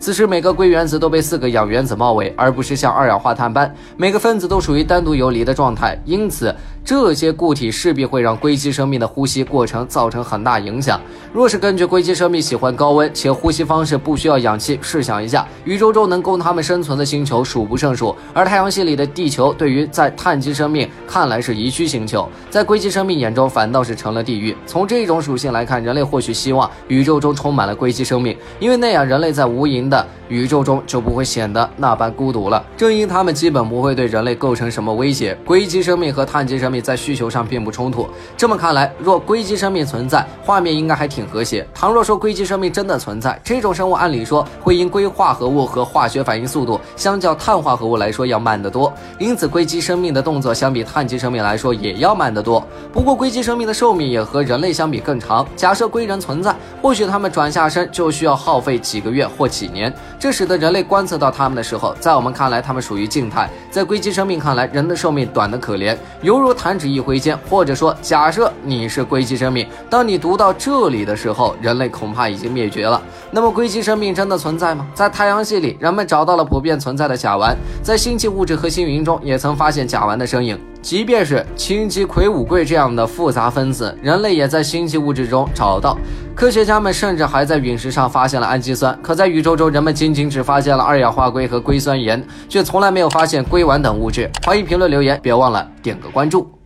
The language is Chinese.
此时每个硅原子都被四个氧原子包围，而不是像二氧化碳般每个分子都属于单独游离的状态。因此，这些固体势必会让硅基生命的呼吸过程造成很大影响。若是根据硅基生命喜欢高温且呼吸方式不需要氧气，试想一下，宇宙中能供它们生存的星球数不胜数，而太阳系里的地球对于在碳基生命看来是宜居星球，在硅基生命眼中反倒是成了地狱。从这种属性来看，人类或许希望宇宙中充满了硅基生命，因为那样人类在无垠的宇宙中就不会显得那般孤独了。正因他们基本不会对人类构成什么威胁，硅基生命和碳基生命在需求上并不冲突。这么看来，若硅基生命存在，画面应该还挺和谐。倘若说硅基生命真的存在，这种生物按理说会因硅化合物和化学反应速度相较碳化合物来说要慢得多，因此硅基生命的动作相比碳基生命来说也要慢得多。不过硅基生命的寿命也和人类相比更长。假设硅人存在，或许他们转下身就需要耗费几个月或几年。年这使得人类观测到它们的时候，在我们看来，它们属于静态；在硅基生命看来，人的寿命短得可怜，犹如弹指一挥间。或者说，假设你是硅基生命，当你读到这里的时候，人类恐怕已经灭绝了。那么，硅基生命真的存在吗？在太阳系里，人们找到了普遍存在的甲烷，在星际物质和星云中也曾发现甲烷的身影。即便是氢基葵五硅这样的复杂分子，人类也在星际物质中找到。科学家们甚至还在陨石上发现了氨基酸。可在宇宙中，人们仅仅只发现了二氧化硅和硅酸盐，却从来没有发现硅烷等物质。欢迎评论留言，别忘了点个关注。